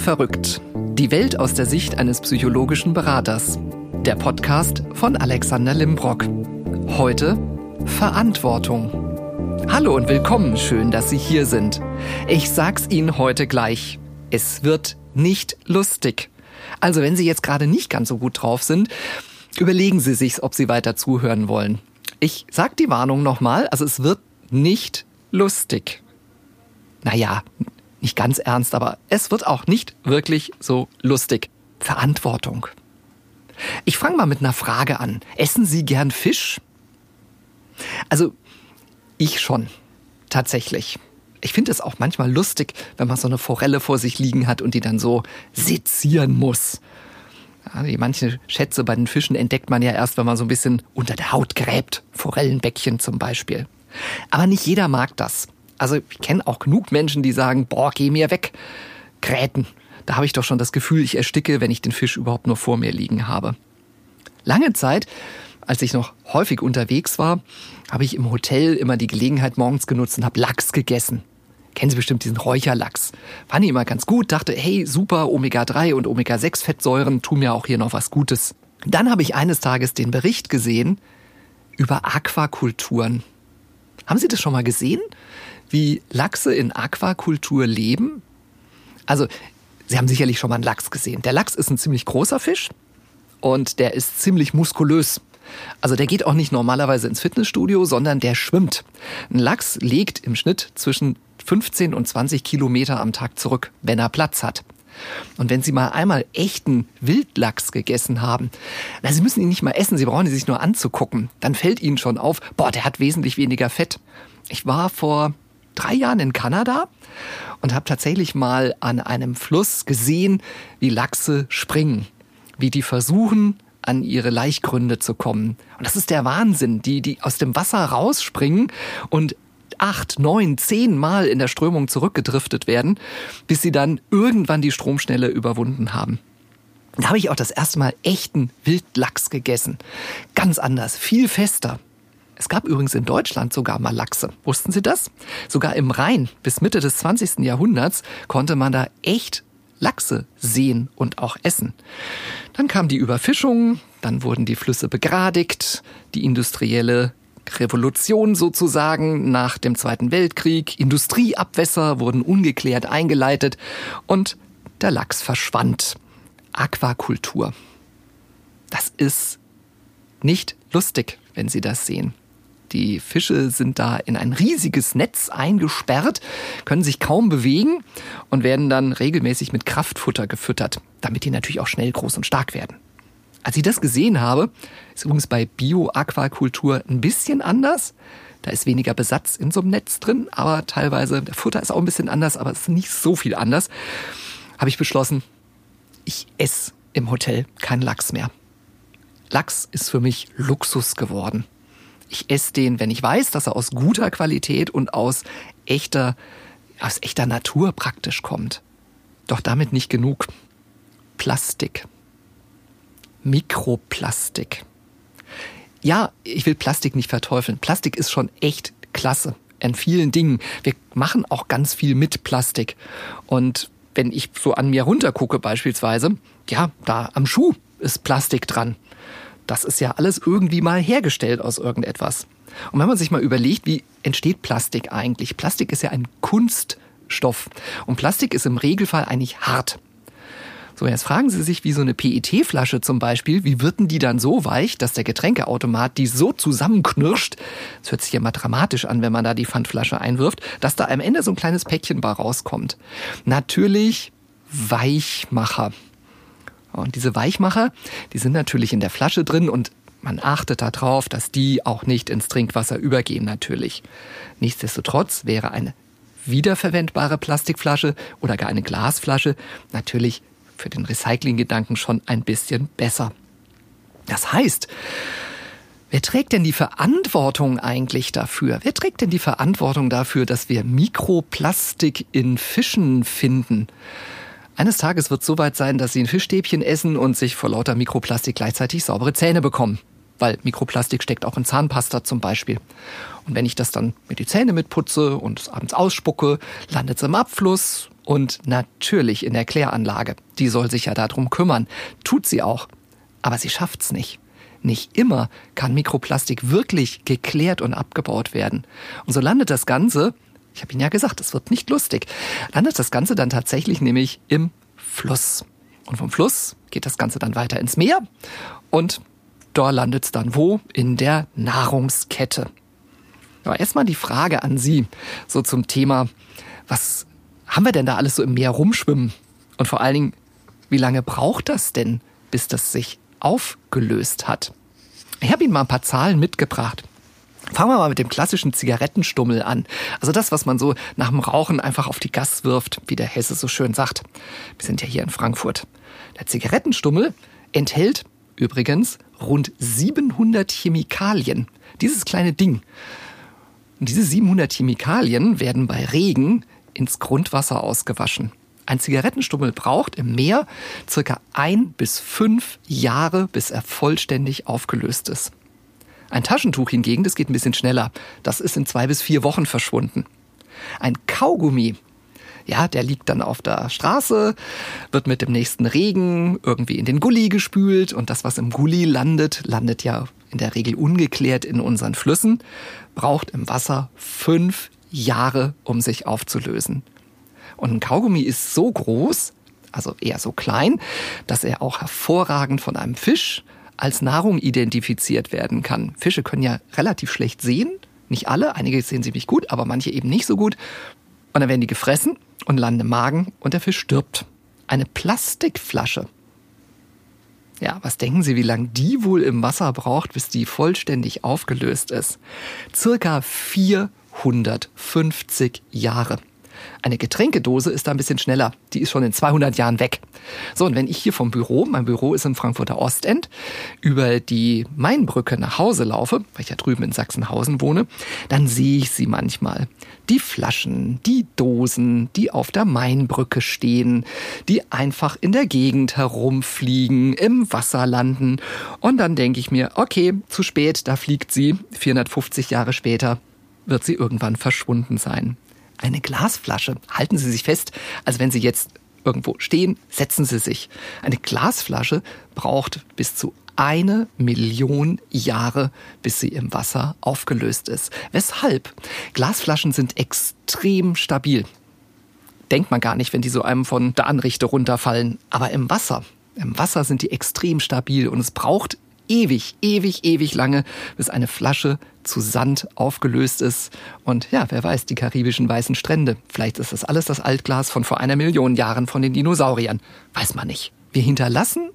Verrückt. Die Welt aus der Sicht eines psychologischen Beraters. Der Podcast von Alexander Limbrock. Heute Verantwortung. Hallo und willkommen, schön, dass Sie hier sind. Ich sag's Ihnen heute gleich. Es wird nicht lustig. Also, wenn Sie jetzt gerade nicht ganz so gut drauf sind, überlegen Sie sich, ob Sie weiter zuhören wollen. Ich sag die Warnung nochmal, also es wird nicht lustig. Naja, nicht ganz ernst, aber es wird auch nicht wirklich so lustig. Verantwortung. Ich fange mal mit einer Frage an. Essen Sie gern Fisch? Also, ich schon. Tatsächlich. Ich finde es auch manchmal lustig, wenn man so eine Forelle vor sich liegen hat und die dann so sezieren muss. Ja, manche Schätze bei den Fischen entdeckt man ja erst, wenn man so ein bisschen unter der Haut gräbt. Forellenbäckchen zum Beispiel. Aber nicht jeder mag das. Also ich kenne auch genug Menschen, die sagen, boah, geh mir weg. Gräten. Da habe ich doch schon das Gefühl, ich ersticke, wenn ich den Fisch überhaupt nur vor mir liegen habe. Lange Zeit, als ich noch häufig unterwegs war, habe ich im Hotel immer die Gelegenheit morgens genutzt und habe Lachs gegessen. Kennen Sie bestimmt diesen Räucherlachs. Fand ich immer ganz gut, dachte, hey, super, Omega-3 und Omega-6-Fettsäuren tun mir auch hier noch was Gutes. Dann habe ich eines Tages den Bericht gesehen über Aquakulturen. Haben Sie das schon mal gesehen? Wie Lachse in Aquakultur leben? Also, Sie haben sicherlich schon mal einen Lachs gesehen. Der Lachs ist ein ziemlich großer Fisch und der ist ziemlich muskulös. Also der geht auch nicht normalerweise ins Fitnessstudio, sondern der schwimmt. Ein Lachs legt im Schnitt zwischen 15 und 20 Kilometer am Tag zurück, wenn er Platz hat. Und wenn Sie mal einmal echten Wildlachs gegessen haben, na, Sie müssen ihn nicht mal essen, Sie brauchen ihn sich nur anzugucken, dann fällt Ihnen schon auf, boah, der hat wesentlich weniger Fett. Ich war vor drei Jahren in Kanada und habe tatsächlich mal an einem Fluss gesehen, wie Lachse springen, wie die versuchen, an ihre Laichgründe zu kommen. Und das ist der Wahnsinn, die, die aus dem Wasser rausspringen und acht, neun, zehn Mal in der Strömung zurückgedriftet werden, bis sie dann irgendwann die Stromschnelle überwunden haben. Da habe ich auch das erste Mal echten Wildlachs gegessen. Ganz anders, viel fester. Es gab übrigens in Deutschland sogar mal Lachse. Wussten Sie das? Sogar im Rhein bis Mitte des 20. Jahrhunderts konnte man da echt Lachse sehen und auch essen. Dann kam die Überfischung, dann wurden die Flüsse begradigt, die industrielle Revolution sozusagen nach dem Zweiten Weltkrieg, Industrieabwässer wurden ungeklärt eingeleitet und der Lachs verschwand. Aquakultur. Das ist nicht lustig, wenn Sie das sehen. Die Fische sind da in ein riesiges Netz eingesperrt, können sich kaum bewegen und werden dann regelmäßig mit Kraftfutter gefüttert, damit die natürlich auch schnell groß und stark werden. Als ich das gesehen habe, ist übrigens bei Bio-Aquakultur ein bisschen anders. Da ist weniger Besatz in so einem Netz drin, aber teilweise, der Futter ist auch ein bisschen anders, aber es ist nicht so viel anders. Habe ich beschlossen, ich esse im Hotel keinen Lachs mehr. Lachs ist für mich Luxus geworden. Ich esse den, wenn ich weiß, dass er aus guter Qualität und aus echter, aus echter Natur praktisch kommt. Doch damit nicht genug. Plastik. Mikroplastik. Ja, ich will Plastik nicht verteufeln. Plastik ist schon echt klasse in vielen Dingen. Wir machen auch ganz viel mit Plastik. Und wenn ich so an mir runtergucke beispielsweise, ja, da am Schuh ist Plastik dran. Das ist ja alles irgendwie mal hergestellt aus irgendetwas. Und wenn man sich mal überlegt, wie entsteht Plastik eigentlich? Plastik ist ja ein Kunststoff. Und Plastik ist im Regelfall eigentlich hart. So, jetzt fragen Sie sich, wie so eine PET-Flasche zum Beispiel, wie wird denn die dann so weich, dass der Getränkeautomat die so zusammenknirscht, das hört sich ja mal dramatisch an, wenn man da die Pfandflasche einwirft, dass da am Ende so ein kleines Päckchen bei rauskommt. Natürlich Weichmacher. Und diese Weichmacher, die sind natürlich in der Flasche drin und man achtet darauf, dass die auch nicht ins Trinkwasser übergehen natürlich. Nichtsdestotrotz wäre eine wiederverwendbare Plastikflasche oder gar eine Glasflasche natürlich für den Recyclinggedanken schon ein bisschen besser. Das heißt, wer trägt denn die Verantwortung eigentlich dafür? Wer trägt denn die Verantwortung dafür, dass wir Mikroplastik in Fischen finden? Eines Tages wird es soweit sein, dass sie ein Fischstäbchen essen und sich vor lauter Mikroplastik gleichzeitig saubere Zähne bekommen. Weil Mikroplastik steckt auch in Zahnpasta zum Beispiel. Und wenn ich das dann mit die Zähne mitputze und abends ausspucke, landet es im Abfluss Und natürlich in der Kläranlage. Die soll sich ja darum kümmern. Tut sie auch. Aber sie schafft's nicht. Nicht immer kann Mikroplastik wirklich geklärt und abgebaut werden. Und so landet das Ganze, ich habe Ihnen ja gesagt, es wird nicht lustig, landet das Ganze dann tatsächlich nämlich im Fluss. Und vom Fluss geht das Ganze dann weiter ins Meer und da landet es dann wo? In der Nahrungskette. Aber erstmal die Frage an Sie, so zum Thema, was haben wir denn da alles so im Meer rumschwimmen? Und vor allen Dingen, wie lange braucht das denn, bis das sich aufgelöst hat? Ich habe Ihnen mal ein paar Zahlen mitgebracht. Fangen wir mal mit dem klassischen Zigarettenstummel an. Also das, was man so nach dem Rauchen einfach auf die Gas wirft, wie der Hesse so schön sagt. Wir sind ja hier in Frankfurt. Der Zigarettenstummel enthält übrigens rund 700 Chemikalien. Dieses kleine Ding. Und diese 700 Chemikalien werden bei Regen ins Grundwasser ausgewaschen. Ein Zigarettenstummel braucht im Meer circa ein bis fünf Jahre, bis er vollständig aufgelöst ist. Ein Taschentuch hingegen, das geht ein bisschen schneller. Das ist in zwei bis vier Wochen verschwunden. Ein Kaugummi, ja, der liegt dann auf der Straße, wird mit dem nächsten Regen irgendwie in den Gully gespült und das, was im Gully landet, landet ja in der Regel ungeklärt in unseren Flüssen, braucht im Wasser fünf Jahre, um sich aufzulösen. Und ein Kaugummi ist so groß, also eher so klein, dass er auch hervorragend von einem Fisch als Nahrung identifiziert werden kann. Fische können ja relativ schlecht sehen. Nicht alle, einige sehen ziemlich gut, aber manche eben nicht so gut. Und dann werden die gefressen und landen im Magen und der Fisch stirbt. Eine Plastikflasche. Ja, was denken Sie, wie lange die wohl im Wasser braucht, bis die vollständig aufgelöst ist? Circa 450 Jahre. Eine Getränkedose ist da ein bisschen schneller. Die ist schon in 200 Jahren weg. So, und wenn ich hier vom Büro, mein Büro ist im Frankfurter Ostend, über die Mainbrücke nach Hause laufe, weil ich ja drüben in Sachsenhausen wohne, dann sehe ich sie manchmal. Die Flaschen, die Dosen, die auf der Mainbrücke stehen, die einfach in der Gegend herumfliegen, im Wasser landen. Und dann denke ich mir, okay, zu spät, da fliegt sie. 450 Jahre später wird sie irgendwann verschwunden sein eine Glasflasche. Halten Sie sich fest, als wenn Sie jetzt irgendwo stehen, setzen Sie sich. Eine Glasflasche braucht bis zu eine Million Jahre, bis sie im Wasser aufgelöst ist. Weshalb? Glasflaschen sind extrem stabil. Denkt man gar nicht, wenn die so einem von der Anrichte runterfallen. Aber im Wasser, im Wasser sind die extrem stabil und es braucht ewig, ewig, ewig lange, bis eine Flasche zu Sand aufgelöst ist. Und ja, wer weiß, die karibischen weißen Strände. Vielleicht ist das alles das Altglas von vor einer Million Jahren von den Dinosauriern. Weiß man nicht. Wir hinterlassen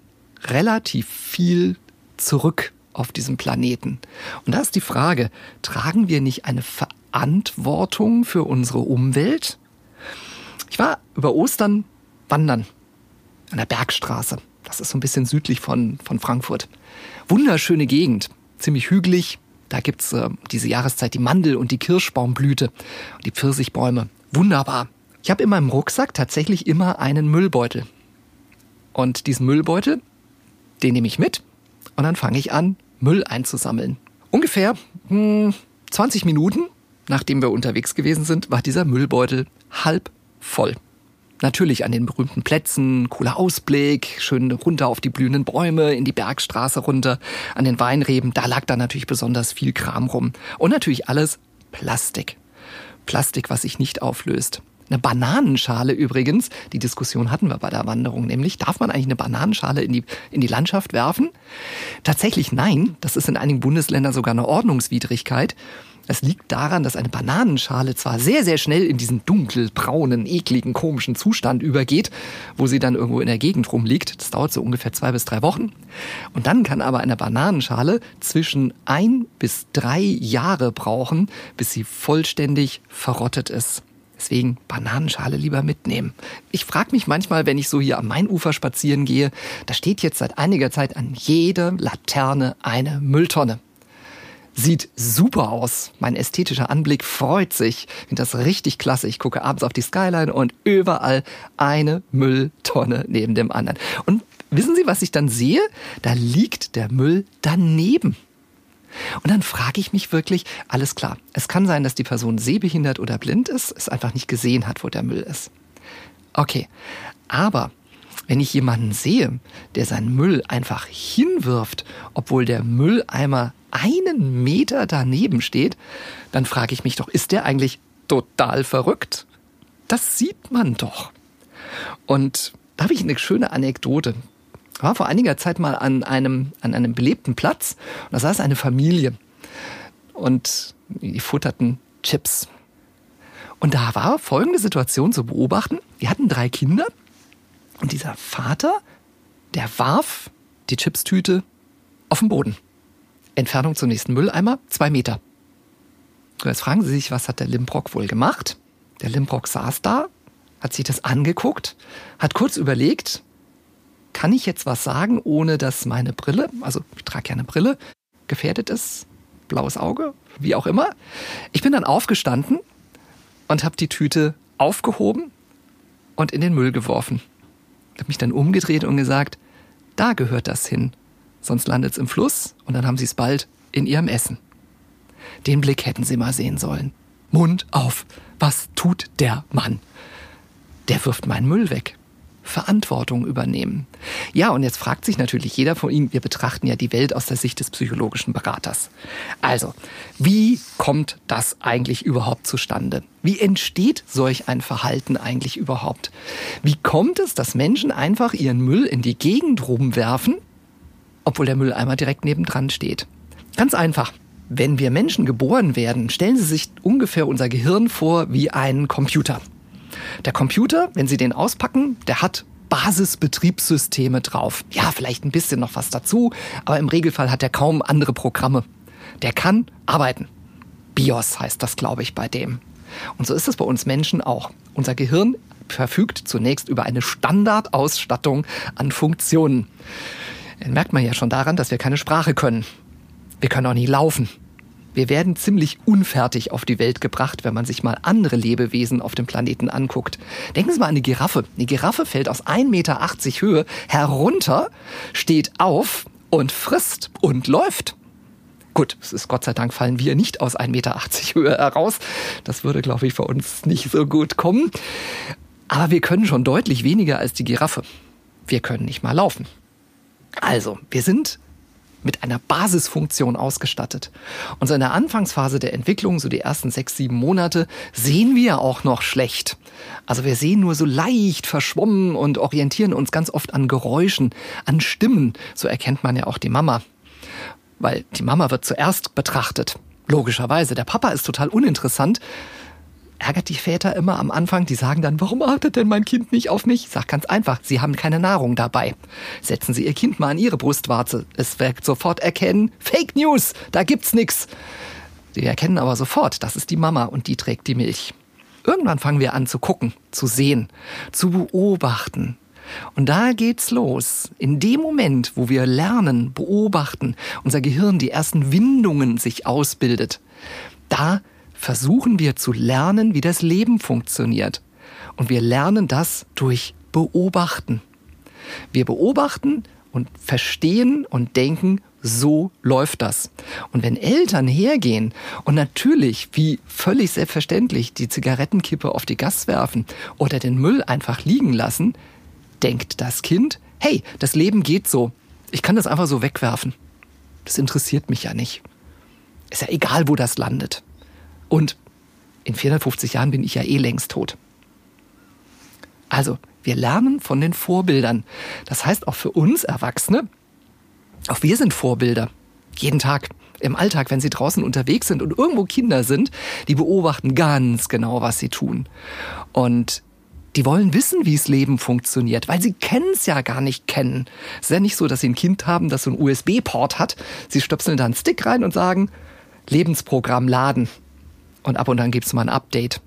relativ viel zurück auf diesem Planeten. Und da ist die Frage, tragen wir nicht eine Verantwortung für unsere Umwelt? Ich war über Ostern wandern an der Bergstraße. Das ist so ein bisschen südlich von, von Frankfurt. Wunderschöne Gegend, ziemlich hügelig. Da gibt's äh, diese Jahreszeit die Mandel- und die Kirschbaumblüte und die Pfirsichbäume. Wunderbar. Ich habe in meinem Rucksack tatsächlich immer einen Müllbeutel. Und diesen Müllbeutel, den nehme ich mit und dann fange ich an, Müll einzusammeln. Ungefähr hm, 20 Minuten, nachdem wir unterwegs gewesen sind, war dieser Müllbeutel halb voll. Natürlich an den berühmten Plätzen, cooler Ausblick, schön runter auf die blühenden Bäume, in die Bergstraße runter, an den Weinreben, da lag da natürlich besonders viel Kram rum. Und natürlich alles Plastik. Plastik, was sich nicht auflöst. Eine Bananenschale übrigens, die Diskussion hatten wir bei der Wanderung, nämlich darf man eigentlich eine Bananenschale in die, in die Landschaft werfen? Tatsächlich nein, das ist in einigen Bundesländern sogar eine Ordnungswidrigkeit. Es liegt daran, dass eine Bananenschale zwar sehr, sehr schnell in diesen dunkelbraunen, ekligen, komischen Zustand übergeht, wo sie dann irgendwo in der Gegend rumliegt. Das dauert so ungefähr zwei bis drei Wochen. Und dann kann aber eine Bananenschale zwischen ein bis drei Jahre brauchen, bis sie vollständig verrottet ist. Deswegen Bananenschale lieber mitnehmen. Ich frage mich manchmal, wenn ich so hier am Mainufer spazieren gehe, da steht jetzt seit einiger Zeit an jeder Laterne eine Mülltonne. Sieht super aus. Mein ästhetischer Anblick freut sich. Ich finde das richtig klasse. Ich gucke abends auf die Skyline und überall eine Mülltonne neben dem anderen. Und wissen Sie, was ich dann sehe? Da liegt der Müll daneben. Und dann frage ich mich wirklich, alles klar, es kann sein, dass die Person sehbehindert oder blind ist, es einfach nicht gesehen hat, wo der Müll ist. Okay. Aber wenn ich jemanden sehe, der seinen Müll einfach hinwirft, obwohl der Mülleimer einen Meter daneben steht, dann frage ich mich doch, ist der eigentlich total verrückt? Das sieht man doch. Und da habe ich eine schöne Anekdote. Ich war vor einiger Zeit mal an einem, an einem belebten Platz und da saß eine Familie und die futterten Chips. Und da war folgende Situation zu beobachten. Die hatten drei Kinder und dieser Vater, der warf die Chipstüte auf den Boden. Entfernung zum nächsten Mülleimer, zwei Meter. Und jetzt fragen Sie sich, was hat der Limbrock wohl gemacht? Der Limbrock saß da, hat sich das angeguckt, hat kurz überlegt, kann ich jetzt was sagen, ohne dass meine Brille, also ich trage ja eine Brille, gefährdet ist? Blaues Auge? Wie auch immer. Ich bin dann aufgestanden und habe die Tüte aufgehoben und in den Müll geworfen. Habe mich dann umgedreht und gesagt, da gehört das hin. Sonst landet es im Fluss und dann haben sie es bald in ihrem Essen. Den Blick hätten sie mal sehen sollen. Mund auf. Was tut der Mann? Der wirft meinen Müll weg. Verantwortung übernehmen. Ja, und jetzt fragt sich natürlich jeder von Ihnen, wir betrachten ja die Welt aus der Sicht des psychologischen Beraters. Also, wie kommt das eigentlich überhaupt zustande? Wie entsteht solch ein Verhalten eigentlich überhaupt? Wie kommt es, dass Menschen einfach ihren Müll in die Gegend rumwerfen, obwohl der Mülleimer direkt nebendran steht? Ganz einfach. Wenn wir Menschen geboren werden, stellen Sie sich ungefähr unser Gehirn vor wie einen Computer. Der Computer, wenn Sie den auspacken, der hat Basisbetriebssysteme drauf. Ja, vielleicht ein bisschen noch was dazu, aber im Regelfall hat er kaum andere Programme. Der kann arbeiten. BIOS heißt das, glaube ich, bei dem. Und so ist es bei uns Menschen auch. Unser Gehirn verfügt zunächst über eine Standardausstattung an Funktionen. Den merkt man ja schon daran, dass wir keine Sprache können. Wir können auch nie laufen. Wir werden ziemlich unfertig auf die Welt gebracht, wenn man sich mal andere Lebewesen auf dem Planeten anguckt. Denken Sie mal an eine Giraffe. Eine Giraffe fällt aus 1,80 Meter Höhe herunter, steht auf und frisst und läuft. Gut, es ist Gott sei Dank fallen wir nicht aus 1,80 Meter Höhe heraus. Das würde, glaube ich, für uns nicht so gut kommen. Aber wir können schon deutlich weniger als die Giraffe. Wir können nicht mal laufen. Also, wir sind mit einer Basisfunktion ausgestattet. Und so in der Anfangsphase der Entwicklung, so die ersten sechs, sieben Monate, sehen wir auch noch schlecht. Also wir sehen nur so leicht verschwommen und orientieren uns ganz oft an Geräuschen, an Stimmen. So erkennt man ja auch die Mama. Weil die Mama wird zuerst betrachtet. Logischerweise. Der Papa ist total uninteressant ärgert die Väter immer am Anfang. Die sagen dann, warum achtet denn mein Kind nicht auf mich? Ich sag ganz einfach, sie haben keine Nahrung dabei. Setzen Sie Ihr Kind mal an Ihre Brustwarze. Es wird sofort erkennen, Fake News, da gibt's nix. Sie erkennen aber sofort, das ist die Mama und die trägt die Milch. Irgendwann fangen wir an zu gucken, zu sehen, zu beobachten. Und da geht's los. In dem Moment, wo wir lernen, beobachten, unser Gehirn die ersten Windungen sich ausbildet, da versuchen wir zu lernen, wie das Leben funktioniert. Und wir lernen das durch Beobachten. Wir beobachten und verstehen und denken, so läuft das. Und wenn Eltern hergehen und natürlich, wie völlig selbstverständlich, die Zigarettenkippe auf die Gas werfen oder den Müll einfach liegen lassen, denkt das Kind, hey, das Leben geht so. Ich kann das einfach so wegwerfen. Das interessiert mich ja nicht. Ist ja egal, wo das landet. Und in 450 Jahren bin ich ja eh längst tot. Also, wir lernen von den Vorbildern. Das heißt auch für uns Erwachsene, auch wir sind Vorbilder. Jeden Tag im Alltag, wenn sie draußen unterwegs sind und irgendwo Kinder sind, die beobachten ganz genau, was sie tun. Und die wollen wissen, wie das Leben funktioniert, weil sie kennen es ja gar nicht kennen. Es ist ja nicht so, dass sie ein Kind haben, das so einen USB-Port hat. Sie stöpseln da einen Stick rein und sagen, Lebensprogramm laden und ab und an gibt es mal ein Update.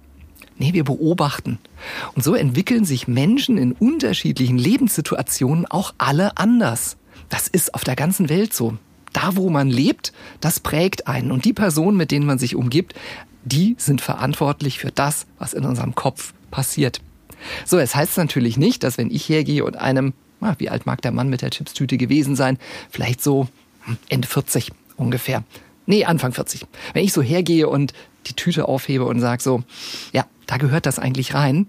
Nee, wir beobachten. Und so entwickeln sich Menschen in unterschiedlichen Lebenssituationen auch alle anders. Das ist auf der ganzen Welt so. Da, wo man lebt, das prägt einen. Und die Personen, mit denen man sich umgibt, die sind verantwortlich für das, was in unserem Kopf passiert. So, es heißt natürlich nicht, dass wenn ich hergehe und einem, wie alt mag der Mann mit der Chipstüte gewesen sein, vielleicht so hm, Ende 40 ungefähr. Nee, Anfang 40. Wenn ich so hergehe und die Tüte aufhebe und sage so, ja, da gehört das eigentlich rein,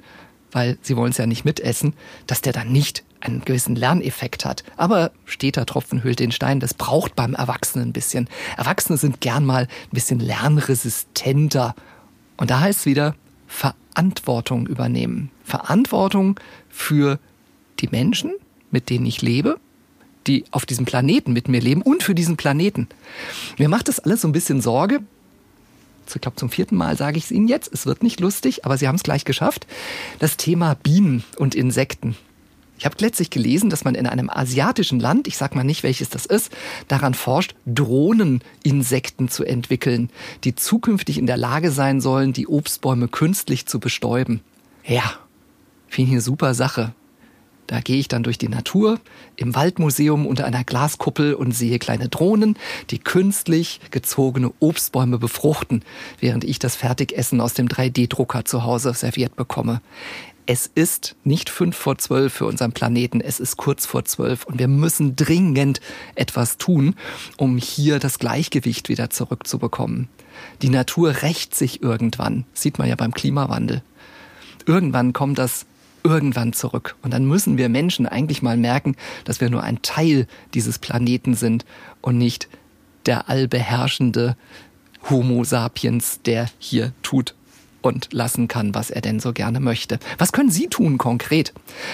weil sie wollen es ja nicht mitessen, dass der dann nicht einen gewissen Lerneffekt hat. Aber steter Tropfen hüllt den Stein, das braucht beim Erwachsenen ein bisschen. Erwachsene sind gern mal ein bisschen lernresistenter. Und da heißt es wieder, Verantwortung übernehmen. Verantwortung für die Menschen, mit denen ich lebe, die auf diesem Planeten mit mir leben und für diesen Planeten. Mir macht das alles so ein bisschen Sorge. Ich glaube, zum vierten Mal sage ich es Ihnen jetzt. Es wird nicht lustig, aber Sie haben es gleich geschafft. Das Thema Bienen und Insekten. Ich habe letztlich gelesen, dass man in einem asiatischen Land, ich sage mal nicht, welches das ist, daran forscht, Drohneninsekten zu entwickeln, die zukünftig in der Lage sein sollen, die Obstbäume künstlich zu bestäuben. Ja, finde ich eine super Sache. Da gehe ich dann durch die Natur im Waldmuseum unter einer Glaskuppel und sehe kleine Drohnen, die künstlich gezogene Obstbäume befruchten, während ich das Fertigessen aus dem 3D-Drucker zu Hause serviert bekomme. Es ist nicht fünf vor zwölf für unseren Planeten, es ist kurz vor zwölf und wir müssen dringend etwas tun, um hier das Gleichgewicht wieder zurückzubekommen. Die Natur rächt sich irgendwann, sieht man ja beim Klimawandel. Irgendwann kommt das irgendwann zurück. Und dann müssen wir Menschen eigentlich mal merken, dass wir nur ein Teil dieses Planeten sind und nicht der allbeherrschende Homo sapiens, der hier tut und lassen kann, was er denn so gerne möchte. Was können Sie tun konkret?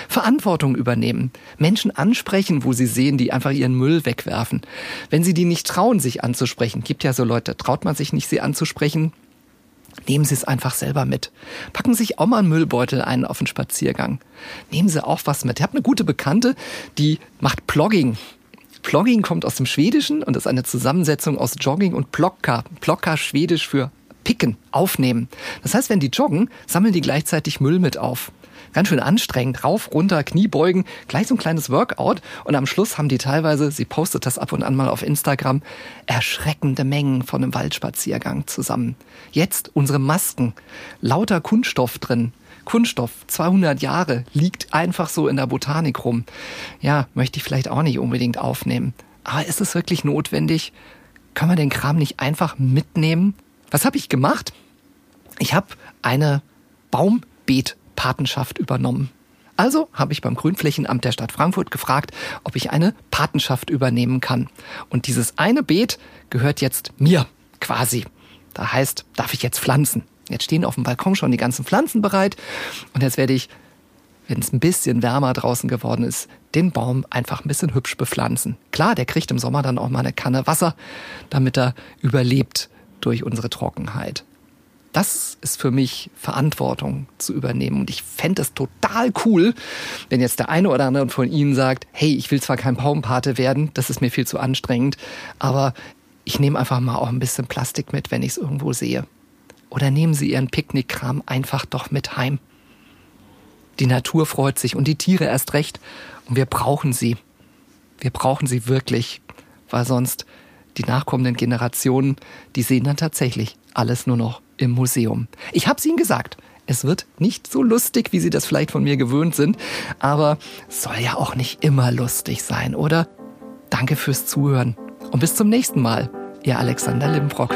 Verantwortung übernehmen, Menschen ansprechen, wo Sie sehen, die einfach ihren Müll wegwerfen. Wenn Sie die nicht trauen, sich anzusprechen, gibt ja so Leute, traut man sich nicht, sie anzusprechen, Nehmen Sie es einfach selber mit. Packen Sie sich auch mal einen Müllbeutel ein auf den Spaziergang. Nehmen Sie auch was mit. Ich habe eine gute Bekannte, die macht Plogging. Plogging kommt aus dem Schwedischen und ist eine Zusammensetzung aus Jogging und Plokka. Plokka schwedisch für picken, aufnehmen. Das heißt, wenn die joggen, sammeln die gleichzeitig Müll mit auf ganz schön anstrengend. Rauf, runter, Kniebeugen, gleich so ein kleines Workout. Und am Schluss haben die teilweise, sie postet das ab und an mal auf Instagram, erschreckende Mengen von einem Waldspaziergang zusammen. Jetzt unsere Masken, lauter Kunststoff drin. Kunststoff, 200 Jahre, liegt einfach so in der Botanik rum. Ja, möchte ich vielleicht auch nicht unbedingt aufnehmen. Aber ist es wirklich notwendig? Kann man den Kram nicht einfach mitnehmen? Was habe ich gemacht? Ich habe eine Baumbeet Patenschaft übernommen. Also habe ich beim Grünflächenamt der Stadt Frankfurt gefragt, ob ich eine Patenschaft übernehmen kann. Und dieses eine Beet gehört jetzt mir quasi. Da heißt, darf ich jetzt pflanzen. Jetzt stehen auf dem Balkon schon die ganzen Pflanzen bereit. Und jetzt werde ich, wenn es ein bisschen wärmer draußen geworden ist, den Baum einfach ein bisschen hübsch bepflanzen. Klar, der kriegt im Sommer dann auch mal eine Kanne Wasser, damit er überlebt durch unsere Trockenheit. Das ist für mich Verantwortung zu übernehmen. Und ich fände es total cool, wenn jetzt der eine oder andere von Ihnen sagt, hey, ich will zwar kein Baumpate werden, das ist mir viel zu anstrengend, aber ich nehme einfach mal auch ein bisschen Plastik mit, wenn ich es irgendwo sehe. Oder nehmen Sie Ihren Picknickkram einfach doch mit heim. Die Natur freut sich und die Tiere erst recht. Und wir brauchen sie. Wir brauchen sie wirklich, weil sonst die nachkommenden Generationen, die sehen dann tatsächlich alles nur noch im Museum. Ich habe es Ihnen gesagt. Es wird nicht so lustig, wie Sie das vielleicht von mir gewöhnt sind, aber soll ja auch nicht immer lustig sein, oder? Danke fürs Zuhören und bis zum nächsten Mal. Ihr Alexander Limbrock.